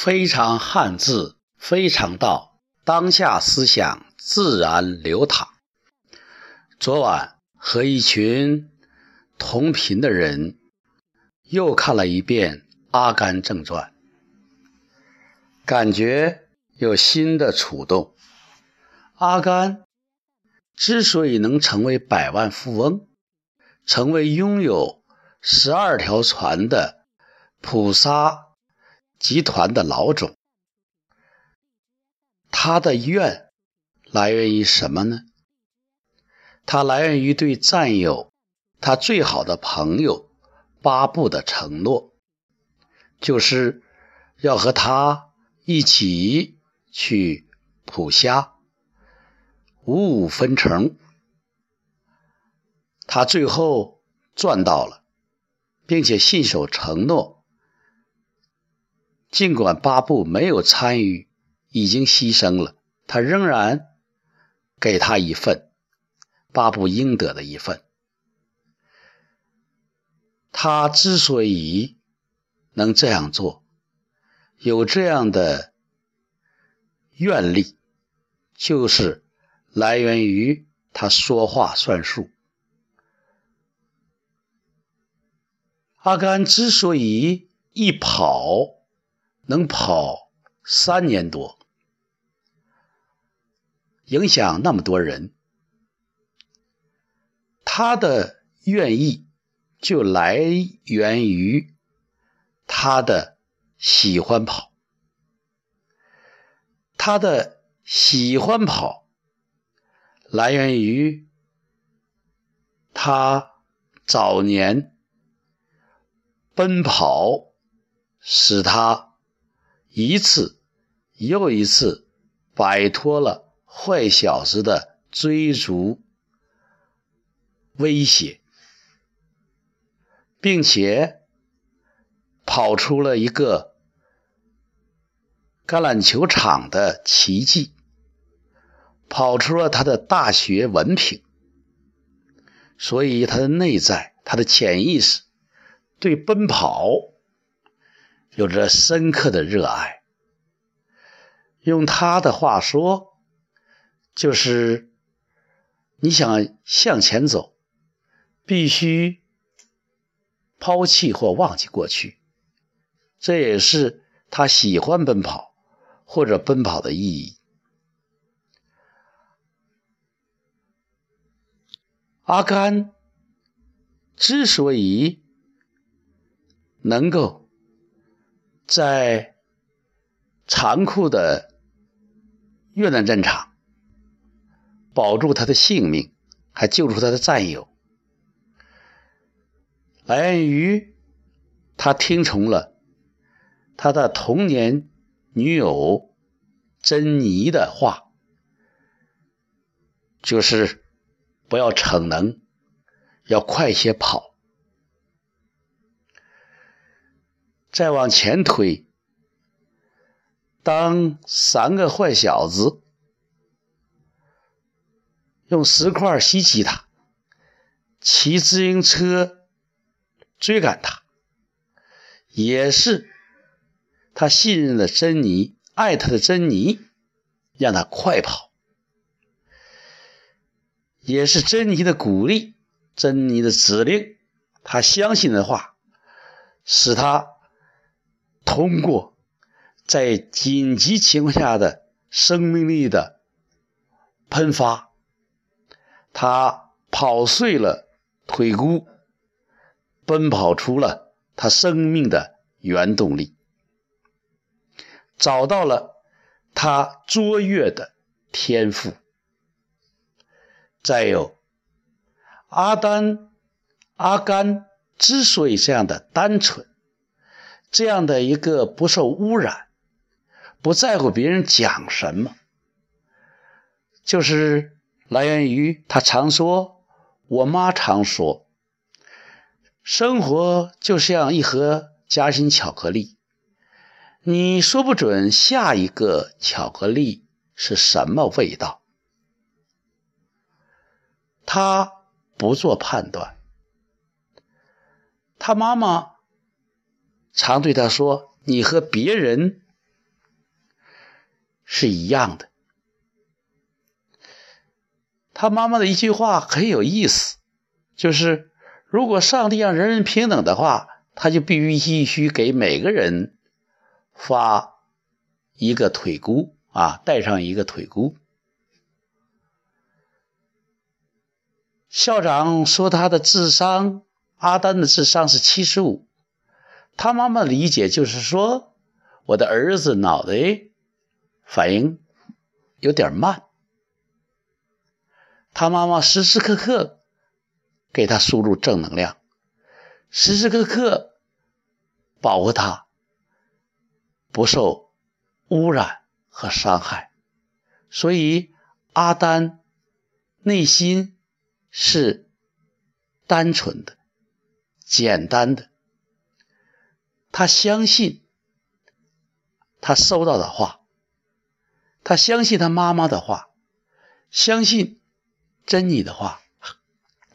非常汉字，非常道，当下思想自然流淌。昨晚和一群同频的人又看了一遍《阿甘正传》，感觉有新的触动。阿甘之所以能成为百万富翁，成为拥有十二条船的普沙。集团的老总，他的怨来源于什么呢？他来源于对战友、他最好的朋友巴布的承诺，就是要和他一起去捕虾，五五分成。他最后赚到了，并且信守承诺。尽管巴布没有参与，已经牺牲了，他仍然给他一份巴布应得的一份。他之所以能这样做，有这样的愿力，就是来源于他说话算数。阿甘之所以一跑。能跑三年多，影响那么多人，他的愿意就来源于他的喜欢跑，他的喜欢跑来源于他早年奔跑使他。一次又一次摆脱了坏小子的追逐威胁，并且跑出了一个橄榄球场的奇迹，跑出了他的大学文凭，所以他的内在、他的潜意识对奔跑。有着深刻的热爱。用他的话说，就是你想向前走，必须抛弃或忘记过去。这也是他喜欢奔跑或者奔跑的意义。阿甘之所以能够。在残酷的越南战场，保住他的性命，还救出他的战友，来源于他听从了他的童年女友珍妮的话，就是不要逞能，要快些跑。再往前推，当三个坏小子用石块袭击他，骑自行车追赶他，也是他信任的珍妮、爱他的珍妮，让他快跑，也是珍妮的鼓励、珍妮的指令，他相信的话，使他。通过在紧急情况下的生命力的喷发，他跑碎了腿骨，奔跑出了他生命的原动力，找到了他卓越的天赋。再有，阿丹、阿甘之所以这样的单纯。这样的一个不受污染、不在乎别人讲什么，就是来源于他常说，我妈常说，生活就像一盒夹心巧克力，你说不准下一个巧克力是什么味道，他不做判断，他妈妈。常对他说：“你和别人是一样的。他妈妈的一句话很有意思，就是如果上帝让人人平等的话，他就必须必须给每个人发一个腿箍啊，带上一个腿箍。校长说他的智商，阿丹的智商是七十五，他妈妈理解就是说，我的儿子脑袋。反应有点慢，他妈妈时时刻刻给他输入正能量，时时刻刻保护他不受污染和伤害，所以阿丹内心是单纯的、简单的，他相信他收到的话。他相信他妈妈的话，相信珍妮的话，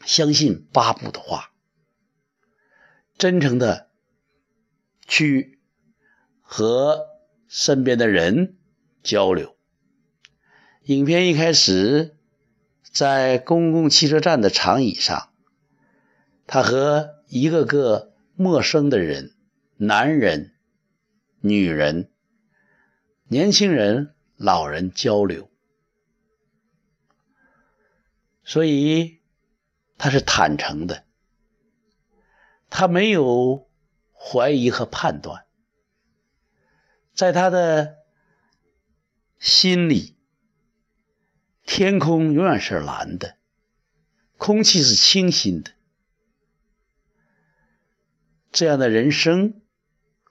相信巴布的话，真诚的去和身边的人交流。影片一开始，在公共汽车站的长椅上，他和一个个陌生的人，男人、女人、年轻人。老人交流，所以他是坦诚的，他没有怀疑和判断，在他的心里，天空永远是蓝的，空气是清新的，这样的人生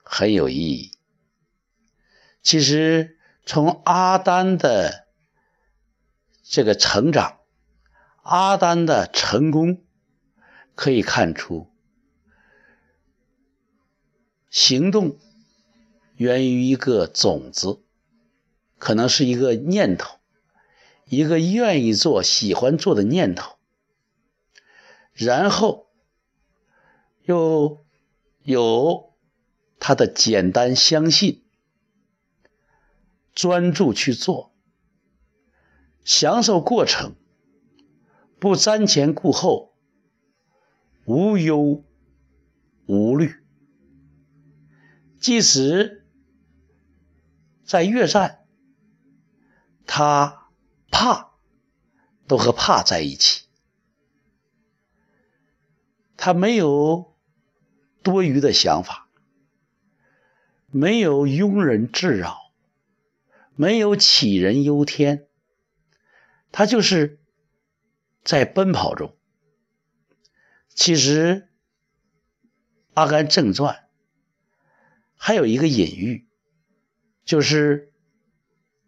很有意义。其实。从阿丹的这个成长，阿丹的成功，可以看出，行动源于一个种子，可能是一个念头，一个愿意做、喜欢做的念头，然后又有他的简单相信。专注去做，享受过程，不瞻前顾后，无忧无虑。即使在越战，他怕都和怕在一起，他没有多余的想法，没有庸人自扰。没有杞人忧天，他就是在奔跑中。其实，《阿甘正传》还有一个隐喻，就是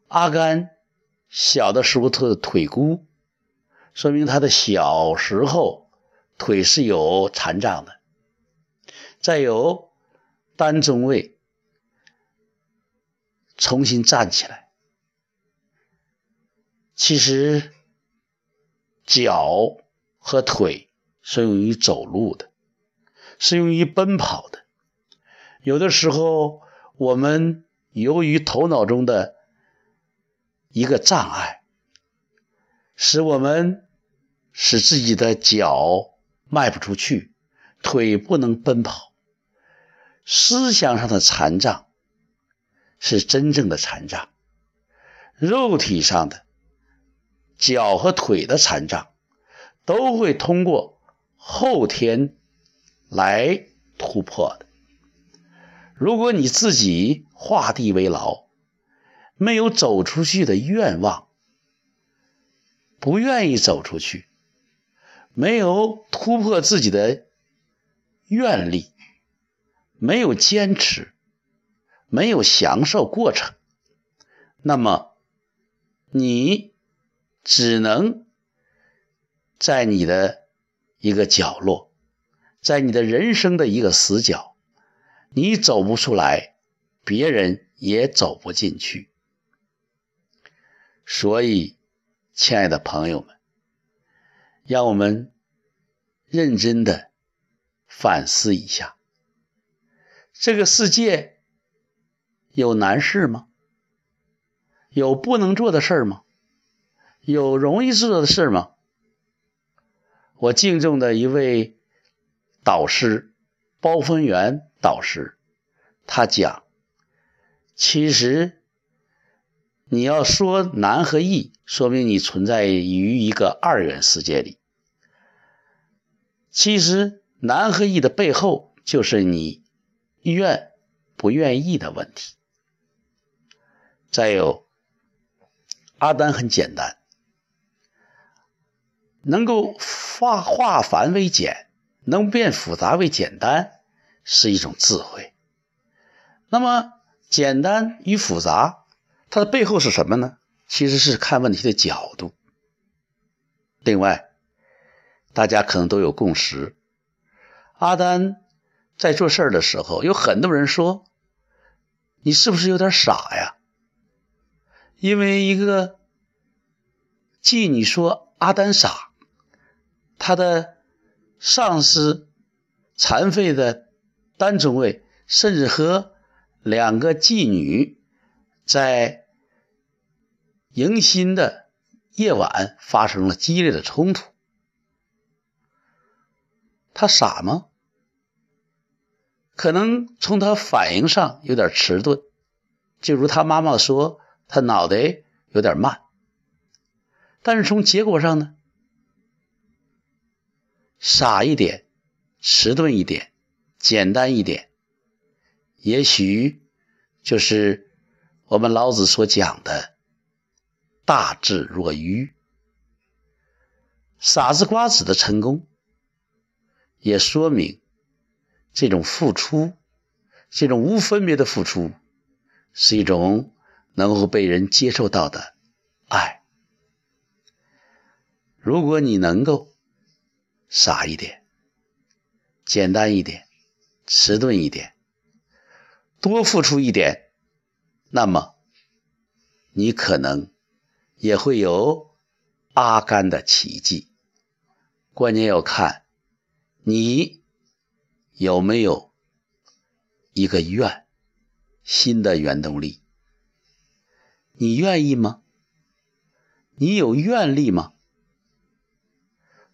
阿甘小的时候他的腿骨，说明他的小时候腿是有残障的。再有，单中尉。重新站起来。其实，脚和腿是用于走路的，是用于奔跑的。有的时候，我们由于头脑中的一个障碍，使我们使自己的脚迈不出去，腿不能奔跑，思想上的残障。是真正的残障，肉体上的脚和腿的残障，都会通过后天来突破的。如果你自己画地为牢，没有走出去的愿望，不愿意走出去，没有突破自己的愿力，没有坚持。没有享受过程，那么你只能在你的一个角落，在你的人生的一个死角，你走不出来，别人也走不进去。所以，亲爱的朋友们，让我们认真的反思一下这个世界。有难事吗？有不能做的事儿吗？有容易做的事吗？我敬重的一位导师，包丰元导师，他讲，其实你要说难和易，说明你存在于一个二元世界里。其实难和易的背后，就是你愿不愿意的问题。再有，阿丹很简单。能够化化繁为简，能变复杂为简单，是一种智慧。那么，简单与复杂，它的背后是什么呢？其实是看问题的角度。另外，大家可能都有共识：阿丹在做事的时候，有很多人说：“你是不是有点傻呀？”因为一个妓女说阿丹傻。他的上司残废的单中尉，甚至和两个妓女在迎新的夜晚发生了激烈的冲突。他傻吗？可能从他反应上有点迟钝，就如他妈妈说，他脑袋有点慢。但是从结果上呢？傻一点，迟钝一点，简单一点，也许就是我们老子所讲的“大智若愚”。傻子瓜子的成功，也说明这种付出，这种无分别的付出，是一种能够被人接受到的爱。如果你能够。傻一点，简单一点，迟钝一点，多付出一点，那么你可能也会有阿甘的奇迹。关键要看你有没有一个愿，新的原动力。你愿意吗？你有愿力吗？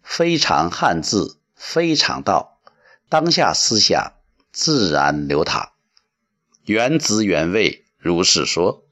非常汉字，非常道，当下思想自然流淌，原汁原味，如是说。